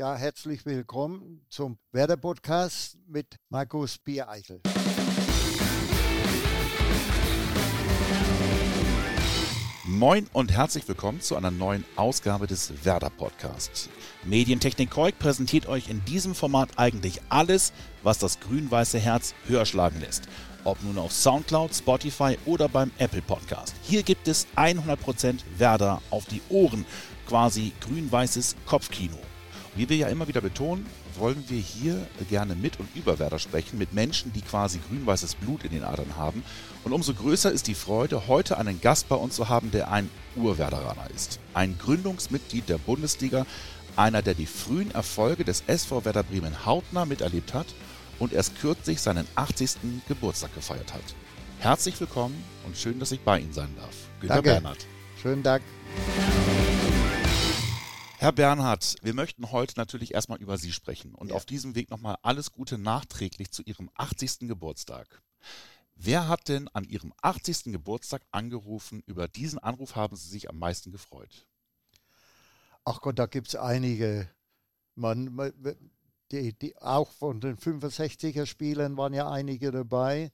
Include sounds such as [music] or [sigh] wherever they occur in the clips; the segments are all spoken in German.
Ja, herzlich willkommen zum Werder Podcast mit Markus Biereichel. Moin und herzlich willkommen zu einer neuen Ausgabe des Werder Podcasts. Medientechnik Koik präsentiert euch in diesem Format eigentlich alles, was das grün-weiße Herz höher schlagen lässt. Ob nun auf Soundcloud, Spotify oder beim Apple Podcast. Hier gibt es 100% Werder auf die Ohren, quasi grün-weißes Kopfkino. Wie wir ja immer wieder betonen, wollen wir hier gerne mit und über Werder sprechen, mit Menschen, die quasi grün-weißes Blut in den Adern haben. Und umso größer ist die Freude, heute einen Gast bei uns zu haben, der ein Urwerderaner ist. Ein Gründungsmitglied der Bundesliga, einer, der die frühen Erfolge des SV Werder Bremen hautnah miterlebt hat und erst kürzlich seinen 80. Geburtstag gefeiert hat. Herzlich willkommen und schön, dass ich bei Ihnen sein darf. Günter Danke. Bernhard. Schönen Dank. Herr Bernhard, wir möchten heute natürlich erstmal über Sie sprechen und ja. auf diesem Weg nochmal alles Gute nachträglich zu Ihrem 80. Geburtstag. Wer hat denn an Ihrem 80. Geburtstag angerufen? Über diesen Anruf haben Sie sich am meisten gefreut. Ach Gott, da gibt es einige. Man, die, die, auch von den 65er Spielern waren ja einige dabei.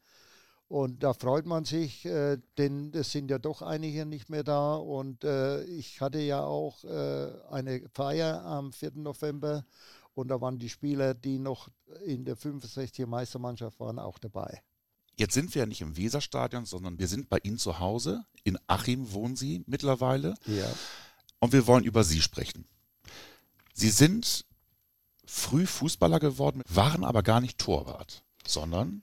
Und da freut man sich, äh, denn es sind ja doch einige nicht mehr da. Und äh, ich hatte ja auch äh, eine Feier am 4. November und da waren die Spieler, die noch in der 65er Meistermannschaft waren, auch dabei. Jetzt sind wir ja nicht im Weserstadion, sondern wir sind bei Ihnen zu Hause. In Achim wohnen Sie mittlerweile. Ja. Und wir wollen über Sie sprechen. Sie sind früh Fußballer geworden, waren aber gar nicht Torwart, sondern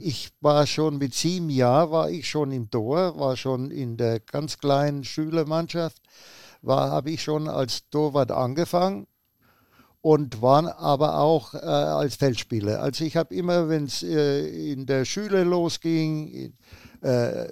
ich war schon mit sieben Jahren war ich schon im Tor, war schon in der ganz kleinen Schülermannschaft, habe ich schon als Torwart angefangen und war aber auch äh, als Feldspieler. Also ich habe immer, wenn es äh, in der Schule losging, äh,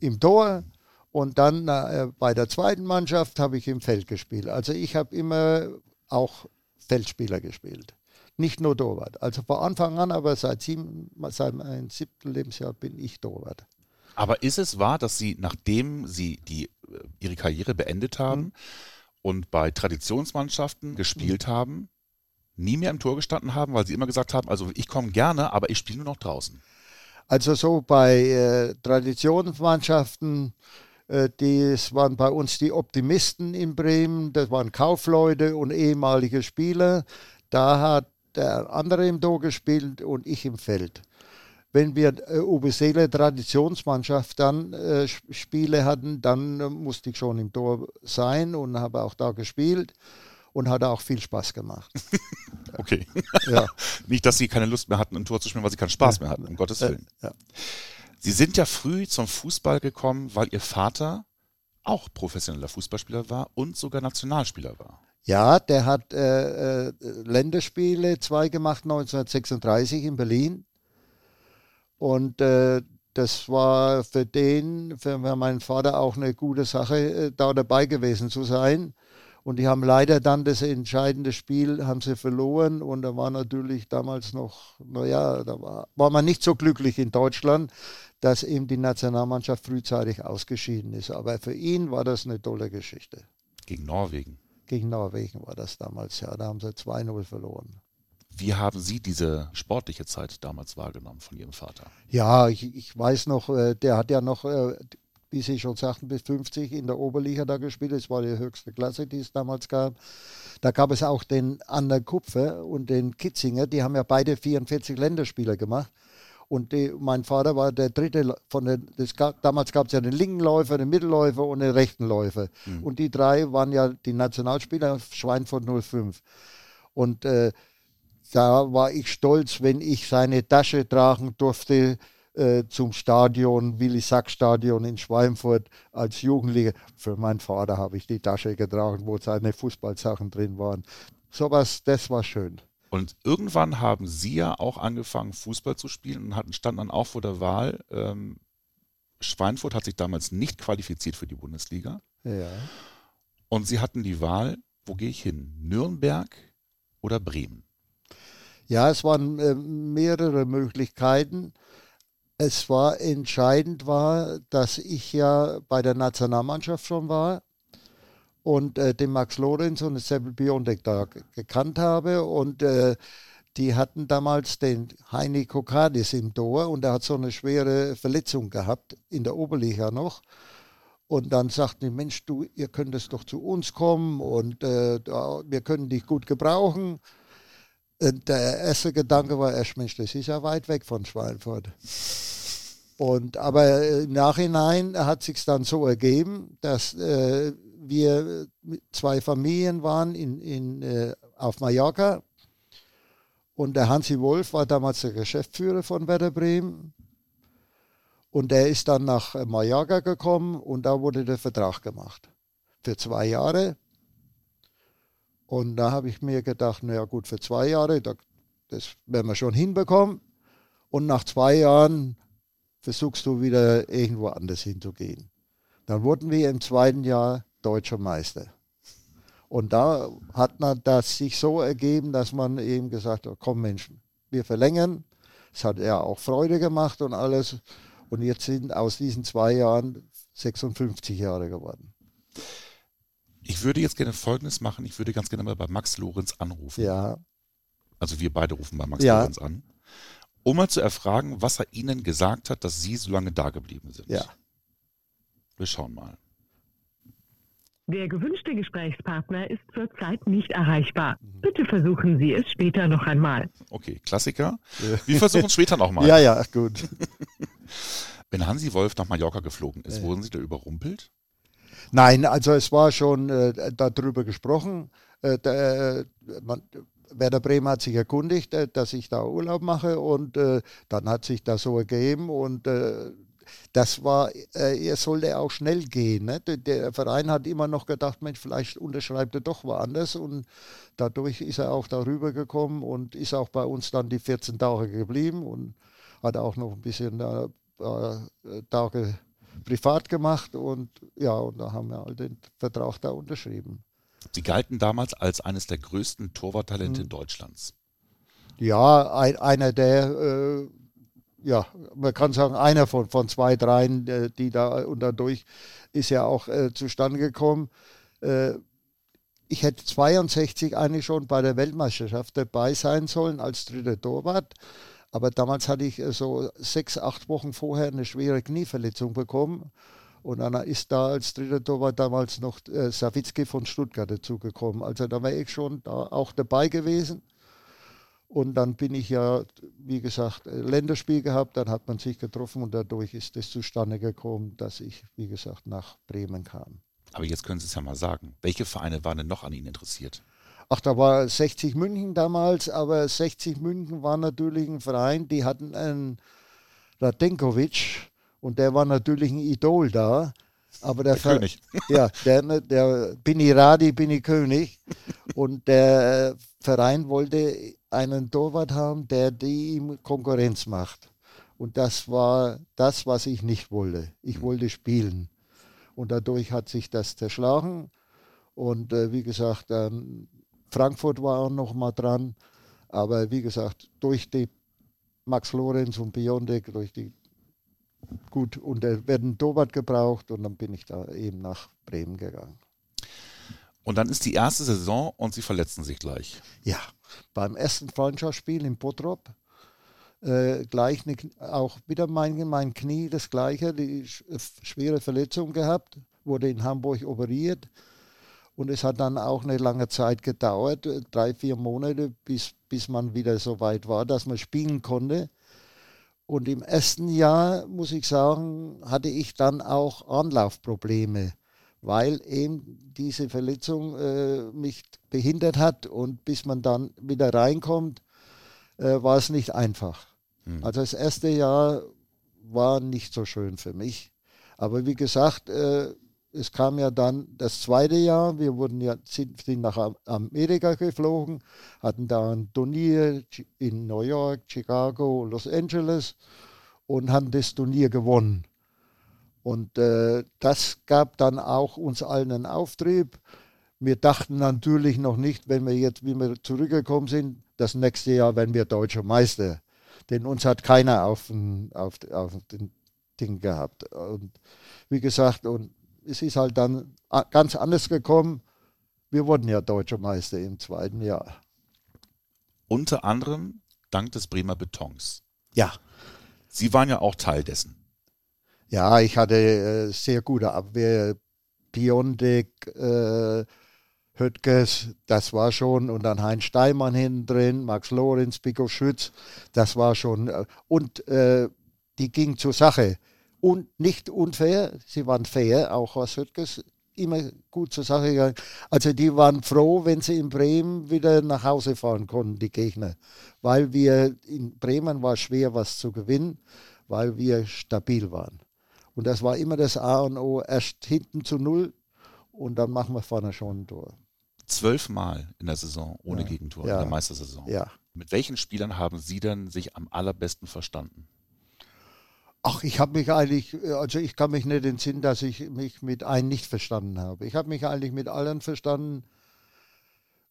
im Tor und dann äh, bei der zweiten Mannschaft habe ich im Feld gespielt. Also ich habe immer auch Feldspieler gespielt nicht nur Torwart. Also von Anfang an, aber seit, sieben, seit meinem siebten Lebensjahr bin ich Torwart. Aber ist es wahr, dass Sie, nachdem Sie die, äh, Ihre Karriere beendet haben mhm. und bei Traditionsmannschaften gespielt mhm. haben, nie mehr im Tor gestanden haben, weil Sie immer gesagt haben, also ich komme gerne, aber ich spiele nur noch draußen? Also so bei äh, Traditionsmannschaften, äh, das waren bei uns die Optimisten in Bremen, das waren Kaufleute und ehemalige Spieler. Da hat der andere im Tor gespielt und ich im Feld. Wenn wir äh, Ubesele Traditionsmannschaft dann äh, Spiele hatten, dann äh, musste ich schon im Tor sein und habe auch da gespielt und hatte auch viel Spaß gemacht. [laughs] okay. Ja. [laughs] Nicht, dass Sie keine Lust mehr hatten, im Tor zu spielen, weil Sie keinen Spaß mehr hatten, um Gottes Willen. Ja. Sie sind ja früh zum Fußball gekommen, weil Ihr Vater auch professioneller Fußballspieler war und sogar Nationalspieler war. Ja, der hat äh, äh, Länderspiele zwei gemacht 1936 in Berlin. Und äh, das war für den, für meinen Vater auch eine gute Sache, äh, da dabei gewesen zu sein. Und die haben leider dann das entscheidende Spiel haben sie verloren und da war natürlich damals noch, naja, da war, war man nicht so glücklich in Deutschland, dass eben die Nationalmannschaft frühzeitig ausgeschieden ist. Aber für ihn war das eine tolle Geschichte. Gegen Norwegen gegen Norwegen war das damals, ja. Da haben sie 2-0 verloren. Wie haben Sie diese sportliche Zeit damals wahrgenommen von Ihrem Vater? Ja, ich, ich weiß noch, äh, der hat ja noch, äh, wie Sie schon sagten, bis 50 in der Oberliga da gespielt. Das war die höchste Klasse, die es damals gab. Da gab es auch den Ander Kupfer und den Kitzinger, die haben ja beide 44 Länderspieler gemacht. Und die, mein Vater war der dritte von den, gab, damals gab es ja den linken Läufer, den Mittelläufer und den rechten Läufer. Mhm. Und die drei waren ja die Nationalspieler Schweinfurt 05. Und äh, da war ich stolz, wenn ich seine Tasche tragen durfte äh, zum Stadion, Willi-Sack-Stadion in Schweinfurt als Jugendlicher. Für meinen Vater habe ich die Tasche getragen, wo seine Fußballsachen drin waren. Sowas, das war schön. Und irgendwann haben Sie ja auch angefangen, Fußball zu spielen und hatten, standen dann auch vor der Wahl. Ähm, Schweinfurt hat sich damals nicht qualifiziert für die Bundesliga. Ja. Und Sie hatten die Wahl, wo gehe ich hin? Nürnberg oder Bremen? Ja, es waren äh, mehrere Möglichkeiten. Es war entscheidend war, dass ich ja bei der Nationalmannschaft schon war und äh, den Max Lorenz und den Seppel Biontech da gekannt habe und äh, die hatten damals den Heini Kokadis im Tor und er hat so eine schwere Verletzung gehabt, in der Oberliga noch. Und dann sagten die, Mensch, du, ihr könntest doch zu uns kommen und äh, wir können dich gut gebrauchen. Und der erste Gedanke war erst, Mensch, das ist ja weit weg von Schweinfurt. Und, aber im Nachhinein hat sich dann so ergeben, dass äh, wir zwei Familien waren in, in, äh, auf Mallorca und der Hansi Wolf war damals der Geschäftsführer von Werder Bremen. Und der ist dann nach Mallorca gekommen und da wurde der Vertrag gemacht. Für zwei Jahre. Und da habe ich mir gedacht, naja gut, für zwei Jahre, das werden wir schon hinbekommen. Und nach zwei Jahren versuchst du wieder irgendwo anders hinzugehen. Dann wurden wir im zweiten Jahr deutscher Meister. Und da hat man das sich so ergeben, dass man eben gesagt hat, komm Mensch, wir verlängern. Es hat ja auch Freude gemacht und alles. Und jetzt sind aus diesen zwei Jahren 56 Jahre geworden. Ich würde jetzt gerne Folgendes machen. Ich würde ganz gerne mal bei Max Lorenz anrufen. Ja. Also wir beide rufen bei Max ja. Lorenz an, um mal zu erfragen, was er Ihnen gesagt hat, dass Sie so lange da geblieben sind. Ja. Wir schauen mal. Der gewünschte Gesprächspartner ist zurzeit nicht erreichbar. Bitte versuchen Sie es später noch einmal. Okay, Klassiker. Wir versuchen es später nochmal. [laughs] Ja, ja, gut. [laughs] Wenn Hansi Wolf nach Mallorca geflogen ist, wurden Sie da überrumpelt? Nein, also es war schon äh, darüber gesprochen. Äh, der, äh, man, Werder Bremen hat sich erkundigt, äh, dass ich da Urlaub mache und äh, dann hat sich das so ergeben und äh, das war, äh, er sollte auch schnell gehen. Ne? Der, der, Verein hat immer noch gedacht, Mensch, vielleicht unterschreibt er doch woanders und dadurch ist er auch darüber gekommen und ist auch bei uns dann die 14 Tage geblieben und hat auch noch ein bisschen äh, äh, Tage privat gemacht und ja, und da haben wir halt den Vertrag da unterschrieben. Sie galten damals als eines der größten Torwarttalente hm. Deutschlands. Ja, ein, einer der äh, ja, man kann sagen, einer von, von zwei, dreien, äh, die da und dadurch ist ja auch äh, zustande gekommen. Äh, ich hätte 62 eigentlich schon bei der Weltmeisterschaft dabei sein sollen als dritter Torwart. Aber damals hatte ich äh, so sechs, acht Wochen vorher eine schwere Knieverletzung bekommen. Und dann ist da als dritter Torwart damals noch äh, Sawicki von Stuttgart dazugekommen. Also da wäre ich schon da auch dabei gewesen. Und dann bin ich ja, wie gesagt, äh, Länderspiel gehabt, dann hat man sich getroffen und dadurch ist es zustande gekommen, dass ich, wie gesagt, nach Bremen kam. Aber jetzt können Sie es ja mal sagen. Welche Vereine waren denn noch an Ihnen interessiert? Ach, da war 60 München damals, aber 60 München war natürlich ein Verein, die hatten einen Radenkovic und der war natürlich ein Idol da. Aber der, der König. [laughs] Ja, der, der Bini Radi, Bini König. [laughs] Und der Verein wollte einen Torwart haben, der die ihm Konkurrenz macht. Und das war das, was ich nicht wollte. Ich mhm. wollte spielen. Und dadurch hat sich das zerschlagen. Und äh, wie gesagt, ähm, Frankfurt war auch noch mal dran. Aber wie gesagt, durch die Max Lorenz und Biontech, durch die gut, und er werden Torwart gebraucht und dann bin ich da eben nach Bremen gegangen. Und dann ist die erste Saison und sie verletzen sich gleich. Ja, beim ersten Freundschaftsspiel in Bottrop. Äh, gleich eine, auch wieder mein, mein Knie das gleiche, die schwere Verletzung gehabt, wurde in Hamburg operiert. Und es hat dann auch eine lange Zeit gedauert, drei, vier Monate, bis, bis man wieder so weit war, dass man spielen konnte. Und im ersten Jahr, muss ich sagen, hatte ich dann auch Anlaufprobleme weil eben diese Verletzung äh, mich behindert hat und bis man dann wieder reinkommt, äh, war es nicht einfach. Mhm. Also das erste Jahr war nicht so schön für mich. Aber wie gesagt, äh, es kam ja dann das zweite Jahr. Wir wurden ja, sind, sind nach Amerika geflogen, hatten da ein Turnier in New York, Chicago, Los Angeles und haben das Turnier gewonnen. Und äh, das gab dann auch uns allen einen Auftrieb. Wir dachten natürlich noch nicht, wenn wir jetzt, wie wir zurückgekommen sind, das nächste Jahr werden wir deutscher Meister. Denn uns hat keiner auf, den, auf, auf den Ding gehabt. Und wie gesagt, und es ist halt dann ganz anders gekommen. Wir wurden ja deutscher Meister im zweiten Jahr. Unter anderem dank des Bremer Betons. Ja. Sie waren ja auch Teil dessen. Ja, ich hatte äh, sehr gute Abwehr. Piontek, äh, Höttges, das war schon, und dann Heinz Steimann hinten drin, Max Lorenz, Pico Schütz, das war schon, äh, und äh, die ging zur Sache. Und nicht unfair, sie waren fair, auch was Höttges, immer gut zur Sache gegangen. Also die waren froh, wenn sie in Bremen wieder nach Hause fahren konnten, die Gegner. Weil wir, in Bremen war schwer was zu gewinnen, weil wir stabil waren. Und das war immer das A und O, erst hinten zu null und dann machen wir vorne schon ein Tor. Zwölfmal in der Saison ohne Ja. Gegentor Ja. in der Meistersaison. Ja. Mit welchen Spielern haben Sie denn sich am allerbesten verstanden? Ach, ich habe mich eigentlich, also ich kann mich nicht entsinnen, dass ich mich mit einem nicht verstanden habe. Ich habe mich eigentlich mit allen verstanden.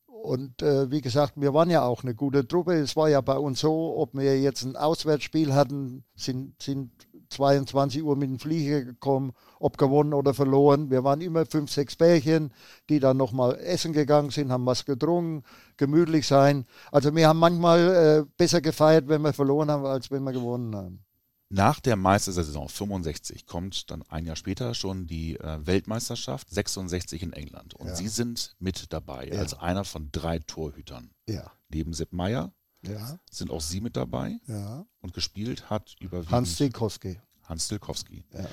Und äh, wie gesagt, wir waren ja auch eine gute Truppe. Es war ja bei uns so, ob wir jetzt ein Auswärtsspiel hatten, sind, sind 22 Uhr mit dem Flieger gekommen, ob gewonnen oder verloren. Wir waren immer fünf, sechs Bärchen, die dann nochmal essen gegangen sind, haben was getrunken, gemütlich sein. Also wir haben manchmal äh, besser gefeiert, wenn wir verloren haben, als wenn wir gewonnen haben. Nach der Meistersaison 65 kommt dann ein Jahr später schon die äh, Weltmeisterschaft 66 in England. Und Ja. Sie sind mit dabei Ja. als einer von drei Torhütern. Ja. Neben Sepp Meier Ja, sind auch Sie mit dabei ja. und gespielt hat überwiegend Hans Zikowski. Hans Stilkowski. Ja.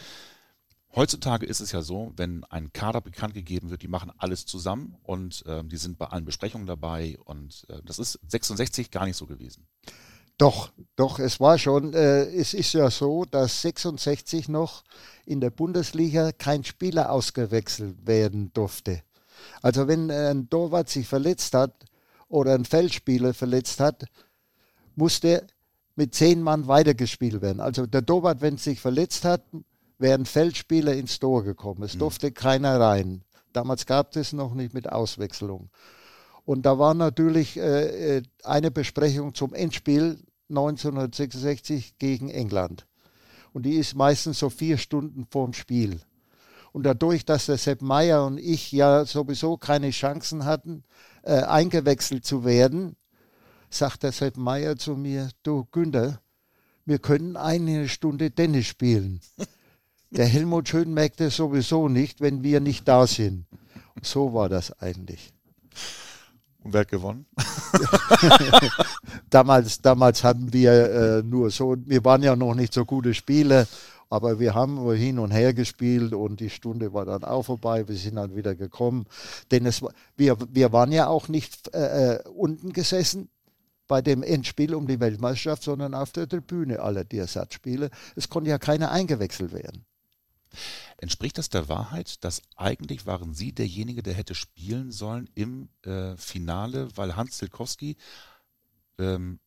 Heutzutage ist es ja so, wenn ein Kader bekannt gegeben wird, die machen alles zusammen und ähm, die sind bei allen Besprechungen dabei und äh, das ist 66 gar nicht so gewesen. Doch, doch, es war schon, äh, es ist ja so, dass 66 noch in der Bundesliga kein Spieler ausgewechselt werden durfte. Also wenn äh, ein Torwart sich verletzt hat oder ein Feldspieler verletzt hat, musste mit zehn Mann weitergespielt werden. Also der Torwart, wenn sich verletzt hat, wären Feldspieler ins Tor gekommen. Es durfte keiner rein. Damals gab es noch nicht mit Auswechslung. Und da war natürlich äh, äh, eine Besprechung zum Endspiel 1966 gegen England. Und die ist meistens so vier Stunden vorm Spiel. Und dadurch, dass der Sepp Meier und ich ja sowieso keine Chancen hatten, äh, eingewechselt zu werden, sagt der Sepp Meier zu mir, du Günther, wir können eine Stunde Tennis spielen. Der Helmut Schön merkt es sowieso nicht, wenn wir nicht da sind. So war das eigentlich. Und wer hat gewonnen? [laughs] Damals, damals hatten wir äh, nur so, wir waren ja noch nicht so gute Spieler, aber wir haben hin und her gespielt und die Stunde war dann auch vorbei. Wir sind dann wieder gekommen. Denn es, wir, wir waren ja auch nicht äh, äh, unten gesessen bei dem Endspiel um die Weltmeisterschaft, sondern auf der Tribüne aller die Ersatzspiele. Es konnte ja keiner eingewechselt werden. Entspricht das der Wahrheit, dass eigentlich waren Sie derjenige, der hätte spielen sollen im äh, Finale, weil Hans Silkowski ähm, äh,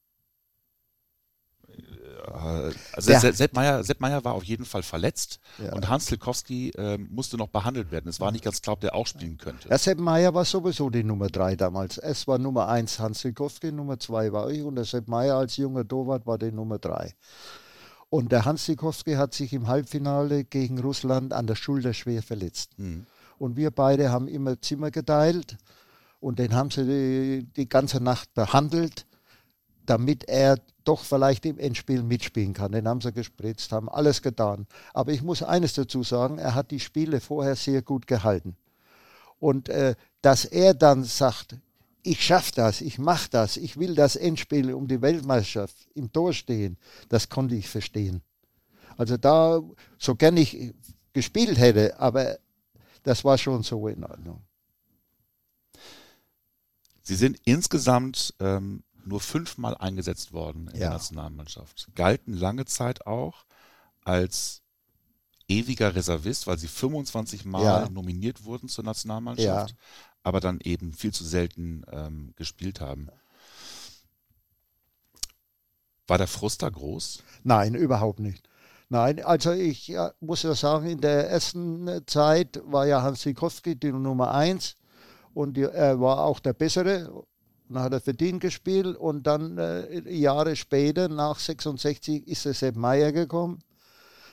also Der- Se- Sepp Meier, Sepp Meier war auf jeden Fall verletzt Ja. und Hans Silkowski ähm, musste noch behandelt werden. Es war nicht ganz klar, ob der auch spielen könnte. Ja, Sepp Meier war sowieso die Nummer drei damals. Es war Nummer eins Hans Sikowski, Nummer zwei war ich und der Sepp Meier als junger Torwart war die Nummer drei. Und der Hans Sikowski hat sich im Halbfinale gegen Russland an der Schulter schwer verletzt. Hm. Und wir beide haben immer Zimmer geteilt und den haben sie die, die ganze Nacht behandelt, damit er doch vielleicht im Endspiel mitspielen kann. Den haben sie gespritzt, haben alles getan. Aber ich muss eines dazu sagen, er hat die Spiele vorher sehr gut gehalten. Und äh, dass er dann sagt, ich schaffe das, ich mache das, ich will das Endspiel um die Weltmeisterschaft im Tor stehen, das konnte ich verstehen. Also da, so gern ich gespielt hätte, aber das war schon so in Ordnung. Sie sind insgesamt ähm, nur fünfmal eingesetzt worden in der Ja. Nationalmannschaft. Galten lange Zeit auch als ewiger Reservist, weil sie 25 Mal Ja. nominiert wurden zur Nationalmannschaft, aber dann eben viel zu selten ähm, gespielt haben. War der Frust da groß? Nein, überhaupt nicht. Nein, also ich ja, muss ja sagen, in der ersten äh, Zeit war ja Hans Sikowski die Nummer eins und er war auch der Bessere. Dann hat er verdient gespielt und dann äh, Jahre später, nach 66, ist der Sepp Meier gekommen.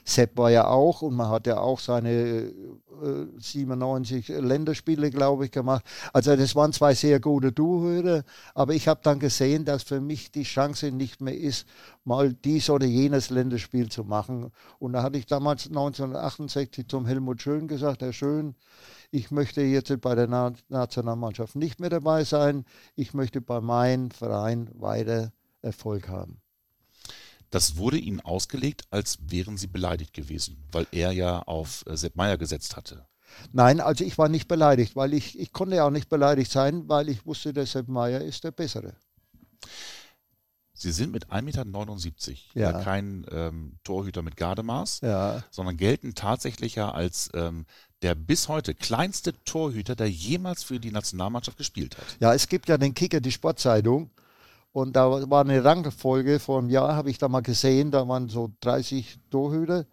Sepp war ja auch und man hat ja auch seine äh, 97 Länderspiele, glaube ich, gemacht. Also das waren zwei sehr gute Torhüter, aber ich habe dann gesehen, dass für mich die Chance nicht mehr ist, mal dies oder jenes Länderspiel zu machen. Und da hatte ich damals 1968 zum Helmut Schön gesagt, Herr Schön, ich möchte jetzt bei der Nationalmannschaft nicht mehr dabei sein, ich möchte bei meinem Verein weiter Erfolg haben. Das wurde Ihnen ausgelegt, als wären Sie beleidigt gewesen, weil er ja auf äh, Sepp Meier gesetzt hatte. Nein, also ich war nicht beleidigt, weil ich, ich konnte ja auch nicht beleidigt sein, weil ich wusste, der Sepp Meier ist der Bessere. Sie sind mit 1,79 Meter ja. ja kein ähm, Torhüter mit Gardemaß, ja. sondern gelten tatsächlich ja als ähm, der bis heute kleinste Torhüter, der jemals für die Nationalmannschaft gespielt hat. Ja, es gibt ja den Kicker, die Sportzeitung. Und da war eine Rangfolge vor einem Jahr, habe ich da mal gesehen, da waren so 30 Torhüter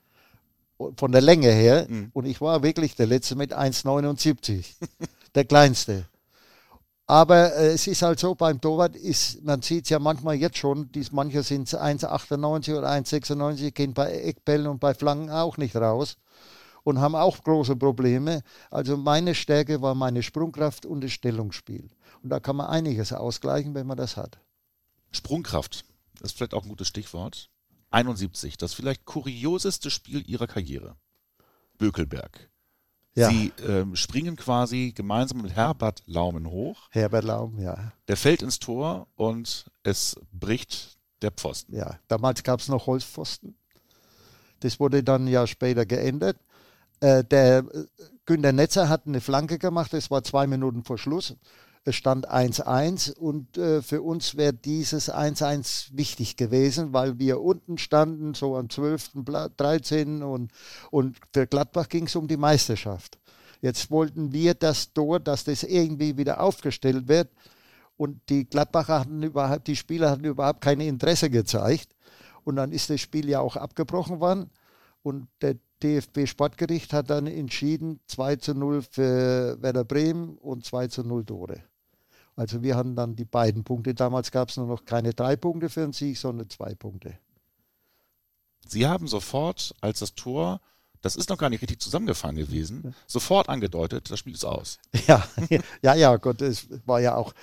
von der Länge her. Mhm. Und ich war wirklich der Letzte mit 1,79. [laughs] der Kleinste. Aber äh, es ist halt so, beim Torwart ist, man sieht es ja manchmal jetzt schon, dies, manche sind 1,98 oder 1,96, gehen bei Eckbällen und bei Flanken auch nicht raus und haben auch große Probleme. Also meine Stärke war meine Sprungkraft und das Stellungsspiel. Und da kann man einiges ausgleichen, wenn man das hat. Sprungkraft, das ist vielleicht auch ein gutes Stichwort. 71, das vielleicht kurioseste Spiel ihrer Karriere. Bökelberg. Ja. Sie ähm, springen quasi gemeinsam mit Herbert Laumen hoch. Herbert Laumen, ja. Der fällt ins Tor und es bricht der Pfosten. Ja, damals gab es noch Holzpfosten. Das wurde dann ja später geändert. Äh, der äh, Günter Netzer hat eine Flanke gemacht, das war zwei Minuten vor Schluss. Es stand 1-1 und äh, für uns wäre dieses 1-1 wichtig gewesen, weil wir unten standen, so am 12., 13. und, und für Gladbach ging es um die Meisterschaft. Jetzt wollten wir das Tor, dass das irgendwie wieder aufgestellt wird und die Gladbacher hatten überhaupt, die Spieler hatten überhaupt kein Interesse gezeigt und dann ist das Spiel ja auch abgebrochen worden und der DFB Sportgericht hat dann entschieden 2 zu 0 für Werder Bremen und 2 zu 0 Tore. Also wir hatten dann die beiden Punkte. Damals gab es nur noch keine drei Punkte für einen Sieg, sondern zwei Punkte. Sie haben sofort, als das Tor, das ist noch gar nicht richtig zusammengefangen gewesen, sofort angedeutet, das Spiel ist aus. [laughs] Ja, ja, ja, Gott, es war ja auch,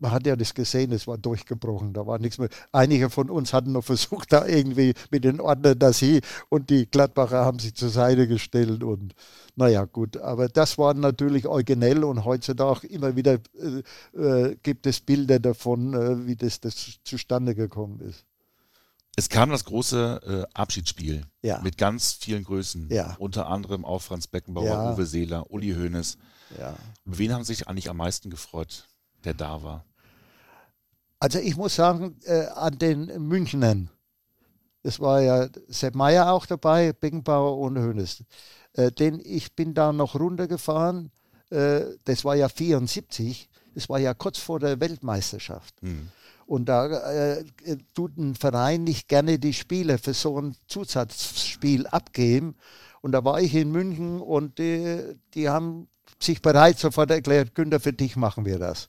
man hat ja das gesehen, es war durchgebrochen, da war nichts mehr. Einige von uns hatten noch versucht, da irgendwie mit den Ordnern das hier und die Gladbacher haben sich zur Seite gestellt und naja, gut, aber das war natürlich originell und heutzutage immer wieder äh, äh, gibt es Bilder davon, äh, wie das, das zustande gekommen ist. Es kam das große äh, Abschiedsspiel ja. mit ganz vielen Größen, ja. unter anderem auch Franz Beckenbauer, ja. Uwe Seeler, Uli Hoeneß. Ja. Wen haben sich eigentlich am meisten gefreut, der da war? Also ich muss sagen, äh, an den Münchnern. Es war ja Sepp Meier auch dabei, Beckenbauer und Hoeneß. Äh, denn ich bin da noch runtergefahren. Äh, das war ja 74. Das war ja kurz vor der Weltmeisterschaft. Mhm. Und da äh, tut ein Verein nicht gerne die Spiele für so ein Zusatzspiel abgeben. Und da war ich in München und die, die haben sich bereit sofort erklärt, Günther, für dich machen wir das.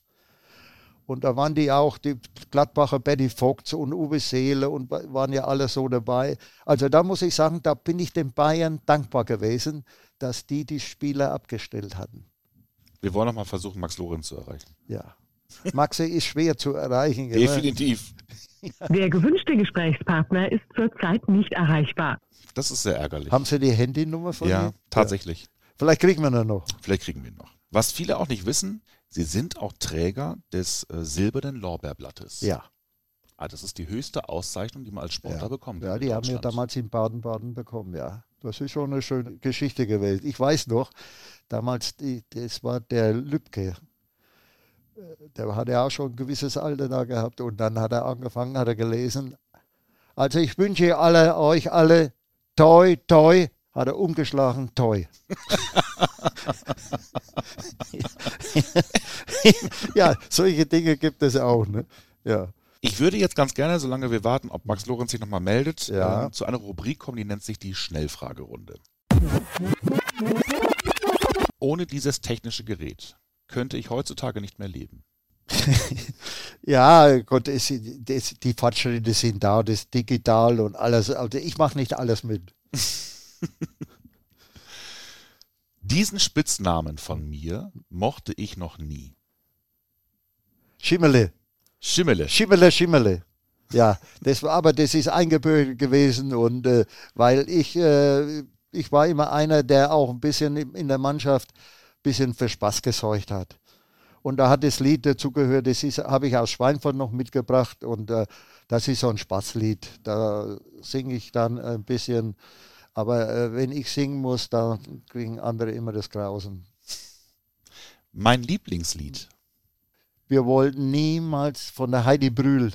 Und da waren die auch, die Gladbacher Betty Vogts und Uwe Seele und waren ja alle so dabei. Also da muss ich sagen, da bin ich den Bayern dankbar gewesen, dass die die Spieler abgestellt hatten. Wir wollen noch mal versuchen, Max Lorenz zu erreichen. Ja. Maxe ist schwer zu erreichen. Definitiv. Der gewünschte Gesprächspartner ist zurzeit nicht erreichbar. Das ist sehr ärgerlich. Haben Sie die Handynummer von Ja, ihm? tatsächlich. Ja. Vielleicht kriegen wir ihn noch. Vielleicht kriegen wir ihn noch. Was viele auch nicht wissen, Sie sind auch Träger des äh, silbernen Lorbeerblattes. Ja. Ah, das ist die höchste Auszeichnung, die man als Sportler ja. bekommt. Ja, die haben wir damals in Baden-Baden bekommen, ja. Das ist schon eine schöne Geschichte gewesen. Ich weiß noch, damals, die, das war der Lübcke. Äh, der hat ja auch schon ein gewisses Alter da gehabt und dann hat er angefangen, hat er gelesen. Also ich wünsche alle, euch alle toi, toi, hat er umgeschlagen, toi. [laughs] [laughs] ja, solche Dinge gibt es auch. Ne? Ja. Ich würde jetzt ganz gerne, solange wir warten, ob Max Lorenz sich nochmal meldet, ja. äh, zu einer Rubrik kommen, die nennt sich die Schnellfragerunde. Ohne dieses technische Gerät könnte ich heutzutage nicht mehr leben. [laughs] ja, Gott, es, es, die Fortschritte sind da, das digital und alles. Also ich mache nicht alles mit. [laughs] Diesen Spitznamen von mir mochte ich noch nie. Schimmele. Schimmele. Schimmele, Schimmele. Ja, das war, aber das ist eingebürgert gewesen und äh, weil ich, äh, ich war immer einer, der auch ein bisschen in der Mannschaft ein bisschen für Spaß gesorgt hat. Und da hat das Lied dazugehört, das habe ich aus Schweinfurt noch mitgebracht und äh, das ist so ein Spaßlied. Da singe ich dann ein bisschen, aber äh, wenn ich singen muss, da kriegen andere immer das Grausen. Mein Lieblingslied. Wir wollten niemals von der Heidi Brühl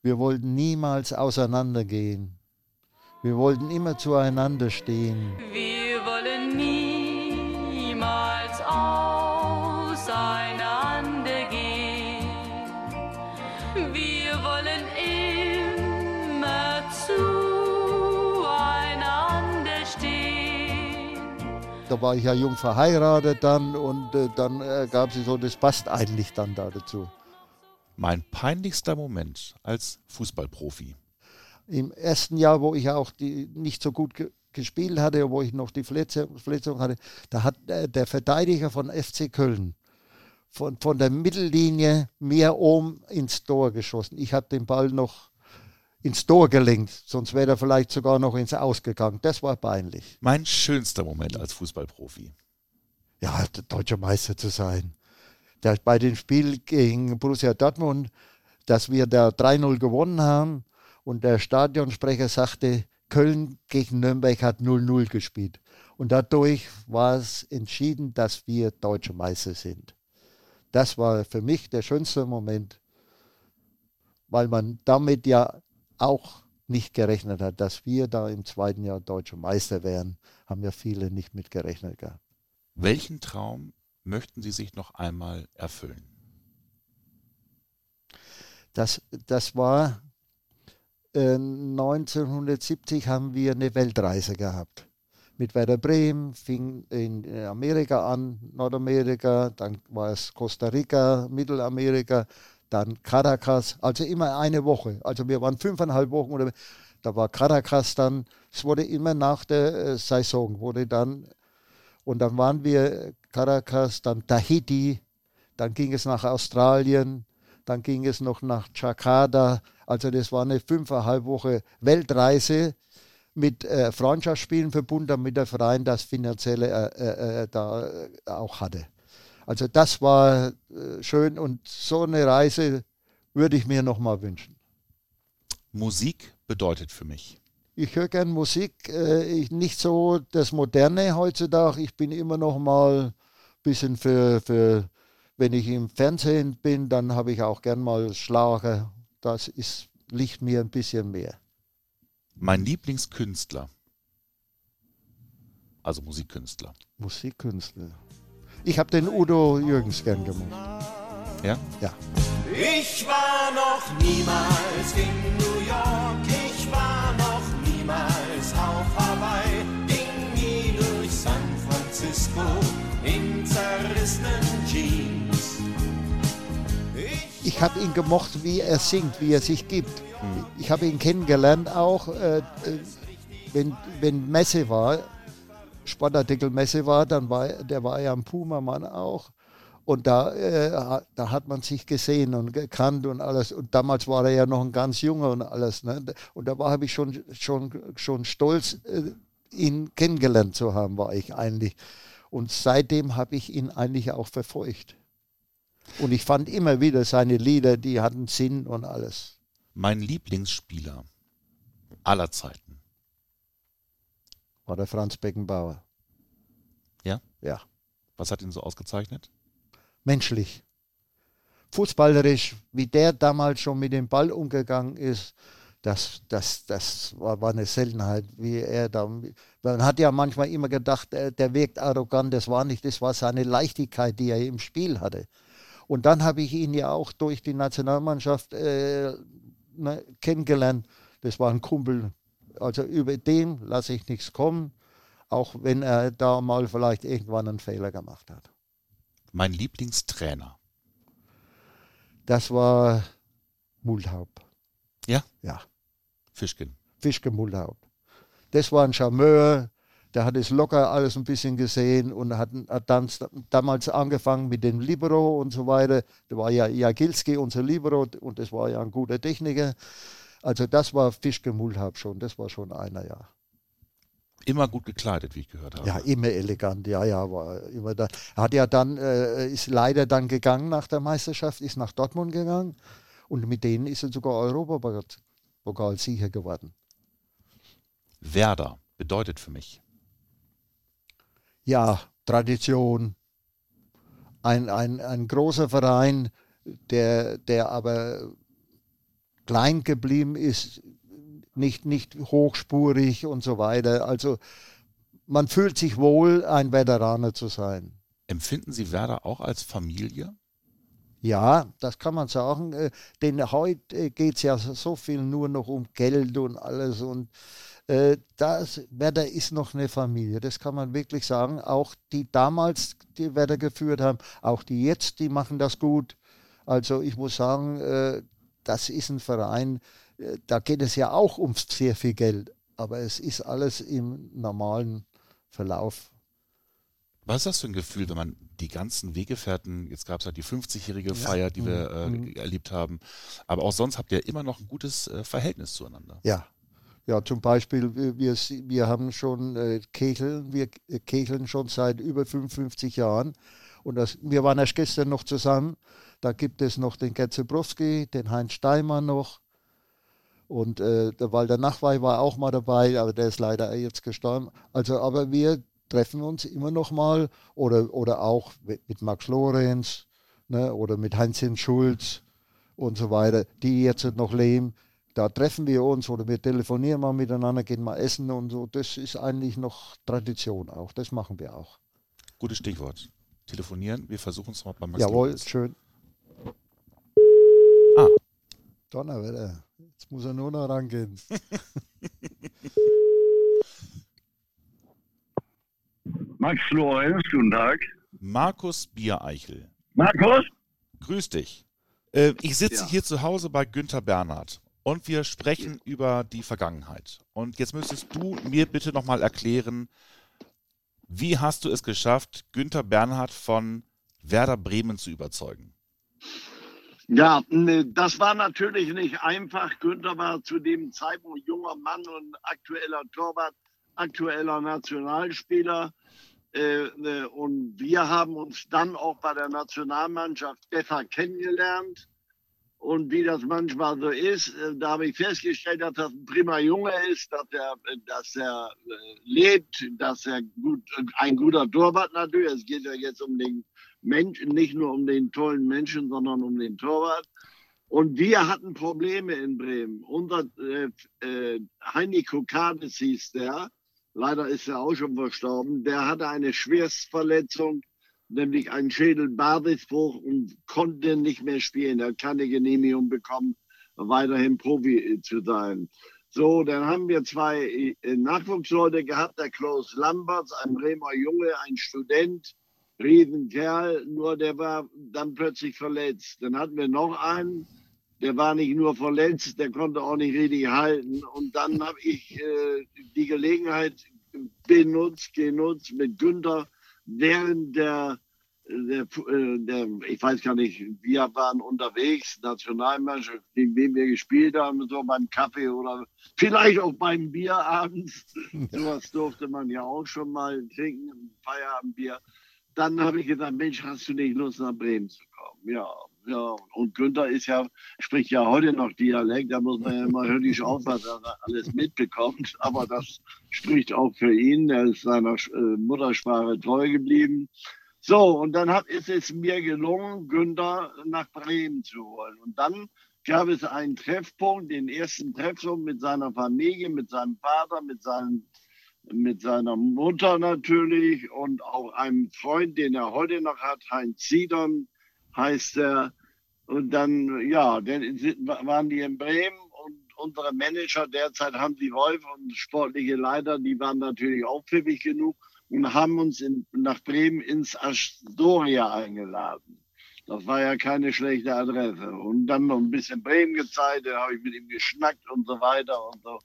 wir wollten niemals auseinandergehen. Wir wollten immer zueinander stehen. Wir Da war ich ja jung verheiratet dann und äh, dann äh, gab sie so, das passt eigentlich dann da dazu. Mein peinlichster Moment als Fußballprofi. Im ersten Jahr, wo ich auch die nicht so gut ge gespielt hatte, wo ich noch die Verletzung hatte, da hat äh, der Verteidiger von FC Köln von, von der Mittellinie mir oben ins Tor geschossen. Ich habe den Ball noch ins Tor gelenkt, sonst wäre er vielleicht sogar noch ins Ausgegangen. Das war peinlich. Mein schönster Moment als Fußballprofi. Ja, deutscher Meister zu sein dass bei dem Spiel gegen Borussia Dortmund, dass wir da 3-0 gewonnen haben und der Stadionsprecher sagte, Köln gegen Nürnberg hat 0-0 gespielt. Und dadurch war es entschieden, dass wir deutsche Meister sind. Das war für mich der schönste Moment, weil man damit ja auch nicht gerechnet hat, dass wir da im zweiten Jahr deutsche Meister wären, haben ja viele nicht mit gerechnet gehabt. Welchen Traum möchten Sie sich noch einmal erfüllen? Das, das war äh, 1970 haben wir eine Weltreise gehabt. Mit Werder Bremen, fing in Amerika an, Nordamerika, dann war es Costa Rica, Mittelamerika, dann Caracas, also immer eine Woche. Also wir waren fünfeinhalb Wochen oder da war Caracas dann, es wurde immer nach der äh, Saison, wurde dann und dann waren wir Caracas, dann Tahiti, dann ging es nach Australien, dann ging es noch nach Jakarta. Also das war eine fünfeinhalb Woche Weltreise mit äh, Freundschaftsspielen verbunden, damit der Verein das finanzielle äh, äh, äh da äh, auch hatte. Also das war äh, schön und so eine Reise würde ich mir nochmal wünschen. Musik bedeutet für mich ich höre gern Musik, äh, ich, nicht so das Moderne heutzutage. Ich bin immer noch mal ein bisschen für, für, wenn ich im Fernsehen bin, dann habe ich auch gern mal Schlager. Das ist, liegt mir ein bisschen mehr. Mein Lieblingskünstler. Also Musikkünstler. Musikkünstler. Ich habe den Udo Jürgens gern gemacht. Ja? Ja. Ich war noch niemals in New York. Ich war noch niemals auf Hawaii, ging nie durch San Francisco in zerrissenen Jeans. Ich, ich habe ihn gemocht, wie er singt, wie er sich gibt. Mhm. Ich habe ihn kennengelernt auch, äh, äh, wenn, wenn Messe war, Sportartikelmesse war, dann war der war ja ein Puma-Mann auch. Und da, äh, da hat man sich gesehen und gekannt und alles. Und damals war er ja noch ein ganz junger und alles. Ne? Und da habe ich schon, schon, schon stolz, äh, ihn kennengelernt zu haben, war ich eigentlich. Und seitdem habe ich ihn eigentlich auch verfolgt. Und ich fand immer wieder seine Lieder, die hatten Sinn und alles. Mein Lieblingsspieler aller Zeiten war der Franz Beckenbauer. Ja? Ja. Was hat ihn so ausgezeichnet? menschlich. Fußballerisch, wie der damals schon mit dem Ball umgegangen ist, das, das, das war, war eine Seltenheit, wie er da. Man hat ja manchmal immer gedacht, der, der wirkt arrogant, das war nicht, das war seine Leichtigkeit, die er im Spiel hatte. Und dann habe ich ihn ja auch durch die Nationalmannschaft äh, ne, kennengelernt. Das war ein Kumpel. Also über den lasse ich nichts kommen, auch wenn er da mal vielleicht irgendwann einen Fehler gemacht hat mein Lieblingstrainer? Das war Mulhaupt. Ja? Ja. Fischken. Fischke Mulhaupt. Das war ein Charmeur, Der hat es locker alles ein bisschen gesehen und hat, hat dann damals angefangen mit dem Libero und so weiter. Da war ja Jagilski unser Libero und das war ja ein guter Techniker. Also das war Fischke Mulhab schon, das war schon einer, ja. Immer gut gekleidet, wie ich gehört habe. Ja, immer elegant, ja, ja, war immer da. Hat ja dann, äh, ist leider dann gegangen nach der Meisterschaft, ist nach Dortmund gegangen und mit denen ist er sogar Europapokalsieger geworden. Werder bedeutet für mich. Ja, Tradition. Ein, ein, ein großer Verein, der, der aber klein geblieben ist, nicht, nicht hochspurig und so weiter. Also man fühlt sich wohl, ein Veteraner zu sein. Empfinden Sie Werder auch als Familie? Ja, das kann man sagen. Äh, denn heute geht es ja so viel nur noch um Geld und alles. Und äh, das Werder ist noch eine Familie, das kann man wirklich sagen. Auch die damals, die Werder geführt haben, auch die jetzt, die machen das gut. Also ich muss sagen, äh, das ist ein Verein, äh, da geht es ja auch um sehr viel Geld, aber es ist alles im normalen Verlauf. Was ist das für ein Gefühl, wenn man die ganzen Weggefährten, jetzt gab es halt die 50-jährige Feier, die wir äh, mhm. erlebt haben, aber auch sonst habt ihr immer noch ein gutes äh, Verhältnis zueinander. Ja. Ja, zum Beispiel, wir, wir haben schon äh, Kecheln, wir kecheln schon seit über 55 Jahren und das, wir waren erst gestern noch zusammen. Da gibt es noch den Gerd Zebrowski, den Heinz Steimer noch, und äh, der Walter Nachweih war auch mal dabei, aber der ist leider jetzt gestorben. Also, aber wir treffen uns immer noch mal oder, oder auch mit Max Lorenz ne, oder mit Heinz Schulz und so weiter, die jetzt noch leben. Da treffen wir uns oder wir telefonieren mal miteinander, gehen mal essen und so. Das ist eigentlich noch Tradition auch. Das machen wir auch. Gutes Stichwort. Telefonieren. Wir versuchen es mal beim Max Jawohl, Lorenz. schön. Ah. Donnerwetter. Jetzt muss er nur noch rangehen. [laughs] Max Lorenz, guten Tag. Markus Biereichel. Markus? Grüß dich. Äh, ich sitze ja. hier zu Hause bei Günther Bernhard und wir sprechen ja. über die Vergangenheit. Und jetzt müsstest du mir bitte nochmal erklären, wie hast du es geschafft, Günther Bernhard von Werder Bremen zu überzeugen? Ja, das war natürlich nicht einfach. Günther war zu dem Zeitpunkt junger Mann und aktueller Torwart, aktueller Nationalspieler. Äh, äh, und wir haben uns dann auch bei der Nationalmannschaft besser kennengelernt. Und wie das manchmal so ist, äh, da habe ich festgestellt, dass das ein prima Junge ist, dass er, dass er lebt, dass er gut, ein guter Torwart natürlich. Es geht ja jetzt um den Menschen, nicht nur um den tollen Menschen, sondern um den Torwart. Und wir hatten Probleme in Bremen. Unser äh, äh, Heini Kokades hieß der, leider ist er auch schon verstorben, der hatte eine Schwerstverletzung, nämlich einen Schädelbadisbruch und konnte nicht mehr spielen. Er hat keine Genehmigung bekommen, weiterhin Profi zu sein. So, dann haben wir zwei äh, Nachwuchsleute gehabt, der Klaus Lamberts, ein Bremer Junge, ein Student, Riesenkerl, nur der war dann plötzlich verletzt. Dann hatten wir noch einen, der war nicht nur verletzt, der konnte auch nicht richtig halten. Und dann habe ich äh, die Gelegenheit benutzt, genutzt mit Günther während der, der, äh, der, ich weiß gar nicht, wir waren unterwegs, Nationalmannschaft, gegen wen wir gespielt haben, so beim Kaffee oder vielleicht auch beim Bier abends. [laughs] Ja. Sowas durfte man ja auch schon mal trinken, Feierabendbier dann habe ich gesagt, Mensch, hast du nicht Lust nach Bremen zu kommen? Ja, ja. Und Günther ist ja, spricht ja heute noch Dialekt, da muss man ja immer höllisch aufpassen, dass er alles mitbekommt. Aber das spricht auch für ihn. Er ist seiner äh, Muttersprache treu geblieben. So, und dann hat, ist es mir gelungen, Günther nach Bremen zu holen. Und dann gab es einen Treffpunkt, den ersten Treffpunkt mit seiner Familie, mit seinem Vater, mit seinen mit seiner Mutter natürlich und auch einem Freund, den er heute noch hat, Heinz Sidon heißt er. Und dann, ja, dann waren die in Bremen und unsere Manager derzeit haben die Wolf und sportliche Leiter, die waren natürlich auch pfiffig genug und haben uns in, nach Bremen ins Astoria eingeladen. Das war ja keine schlechte Adresse. Und dann noch ein bisschen Bremen gezeigt, da habe ich mit ihm geschnackt und so weiter und so.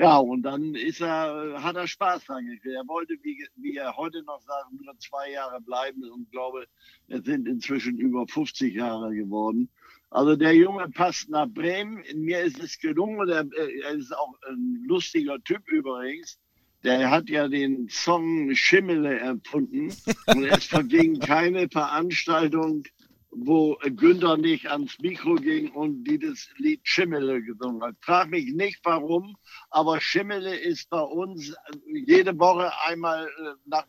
Ja, und dann ist er, hat er Spaß dran gekriegt. Er wollte, wie, wie er heute noch sagt, nur zwei Jahre bleiben und glaube, es sind inzwischen über 50 Jahre geworden. Also der Junge passt nach Bremen. Mir ist es gelungen. Er, er ist auch ein lustiger Typ übrigens. Der hat ja den Song Schimmele erfunden. Und es verging keine Veranstaltung, wo Günther nicht ans Mikro ging und dieses Lied Schimmele gesungen hat. Frag mich nicht warum, aber Schimmele ist bei uns jede Woche einmal, äh, nach,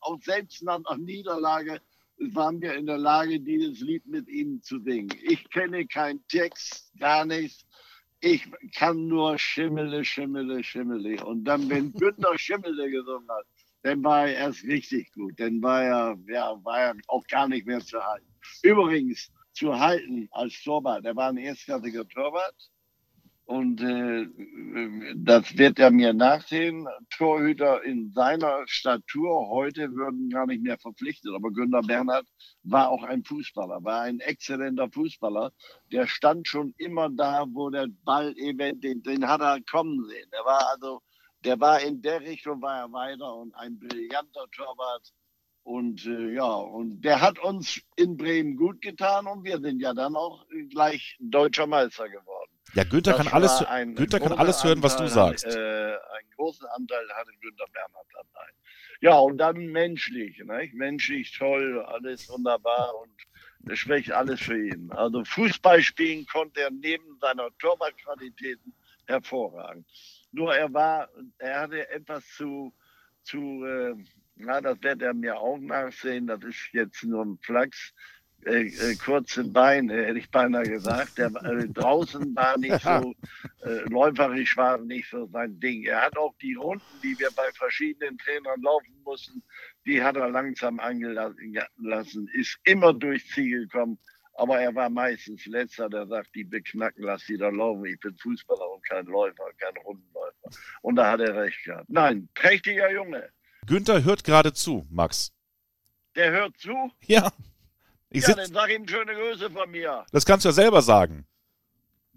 auch selbst nach einer Niederlage, waren wir in der Lage, dieses Lied mit ihm zu singen. Ich kenne keinen Text, gar nichts. Ich kann nur Schimmele, Schimmele, Schimmele. Und dann, wenn Günther Schimmele gesungen hat, dann war er erst richtig gut. Dann war er, ja, war er auch gar nicht mehr zu halten. Übrigens, zu halten als Torwart, er war ein erstklassiger Torwart. Und äh, das wird er mir nachsehen. Torhüter in seiner Statur heute würden gar nicht mehr verpflichtet. Aber Günter Bernhard war auch ein Fußballer, war ein exzellenter Fußballer. Der stand schon immer da, wo der Ball eben, den, den hat er kommen sehen. Der war also, der war in der Richtung, war er weiter und ein brillanter Torwart. Und äh, ja, und der hat uns in Bremen gut getan und wir sind ja dann auch gleich deutscher Meister geworden. Ja, Günther kann alles, Günther kann alles hören, was du Anteil, sagst. Äh, einen großen Anteil hatte Günther Bernhard dabei. Ja, und dann menschlich, ne? menschlich toll, alles wunderbar und das spricht alles für ihn. Also Fußball spielen konnte er neben seiner Torwartqualitäten hervorragend. Nur er war, er hatte etwas zu, zu äh, na, das wird er mir auch nachsehen, das ist jetzt nur ein Flachs, äh, äh, kurze Beine, hätte ich beinahe gesagt. Der äh, [laughs] draußen war nicht so äh, läuferisch, war nicht so sein Ding. Er hat auch die Runden, die wir bei verschiedenen Trainern laufen mussten, die hat er langsam angelassen, ist immer durchs Ziel gekommen. Aber er war meistens letzter, der sagt, die beknacken, lass die da laufen. Ich bin Fußballer und kein Läufer, kein Rundenläufer. Und da hat er recht gehabt. Nein, prächtiger Junge. Günther hört gerade zu, Max. Der hört zu. Ja. Ich Ja, dann sag ihm schöne Grüße von mir. das kannst du ja selber sagen.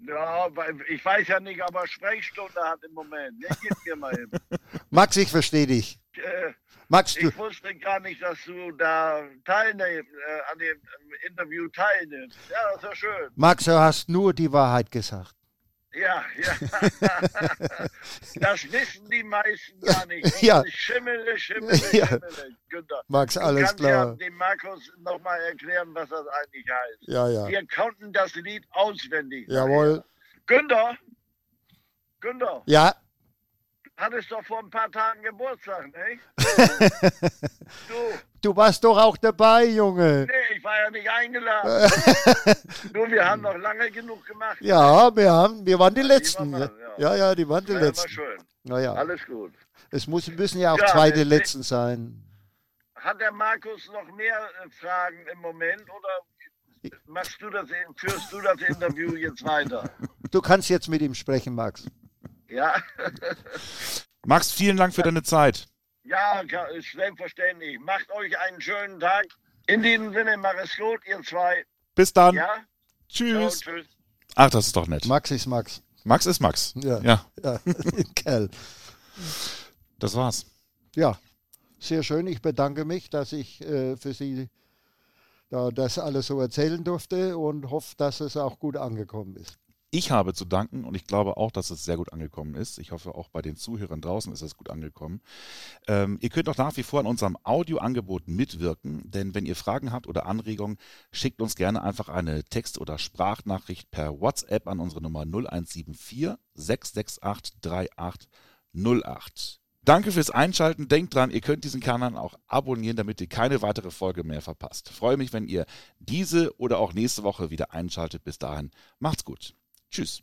Ja, ich weiß ja nicht, ob er Sprechstunde hat im Moment. Ja, gib mir mal hin. [laughs] Max, ich verstehe dich. Äh, Max, du, ich wusste gar nicht, dass du da teilnimmst, äh, an dem äh, Interview teilnimmst. Ja, das ist ja schön. Max, du hast nur die Wahrheit gesagt. Ja, ja. [laughs] das wissen die meisten gar nicht. Ja. Schimmele, Schimmele, Ja. Schimmele, Günther. Max, Du alles kannst klar. ja dem Markus nochmal erklären, was das eigentlich heißt. Ja, ja. Wir konnten das Lied auswendig. Jawohl. Günther, Günther, Ja, hattest doch vor ein paar Tagen Geburtstag, ne? [laughs] Du, du warst doch auch dabei, Junge. nee, ich war ja nicht eingeladen. [laughs] Nur wir haben noch lange genug gemacht. Ja, wir haben, wir waren die die Letzten. waren Ja, wir, ja, ja, die waren die Ja, war Letzten. schön. Naja, Alles gut. es muss, müssen ja auch Ja, zwei die Letzten sein. Hat der Markus noch mehr äh, Fragen im Moment oder machst du das, führst du das Interview jetzt weiter? Du kannst jetzt mit ihm sprechen, Max. Ja, Max, vielen Dank für deine Zeit. ja, ist selbstverständlich. Macht euch einen schönen Tag. In diesem Sinne, mach es gut, ihr zwei. Bis dann. Ja? Ciao, Tschüss. tschüss. Ach, das ist doch nett. Max ist Max. Max ist Max. Ja. ja Ja, [laughs] Kerl. das war's. Ja, sehr schön. Ich bedanke mich, dass ich äh, für Sie da das alles so erzählen durfte und hoffe, dass es auch gut angekommen ist. Ich habe zu danken und ich glaube auch, dass es sehr gut angekommen ist. Ich hoffe, auch bei den Zuhörern draußen ist es gut angekommen. Ähm, ihr könnt auch nach wie vor an unserem Audioangebot mitwirken, denn wenn ihr Fragen habt oder Anregungen, schickt uns gerne einfach eine Text- oder Sprachnachricht per WhatsApp an unsere Nummer 0174 668 3808. Danke fürs Einschalten. Denkt dran, ihr könnt diesen Kanal auch abonnieren, damit ihr keine weitere Folge mehr verpasst. Freue mich, wenn ihr diese oder auch nächste Woche wieder einschaltet. Bis dahin, macht's gut. Tschüss.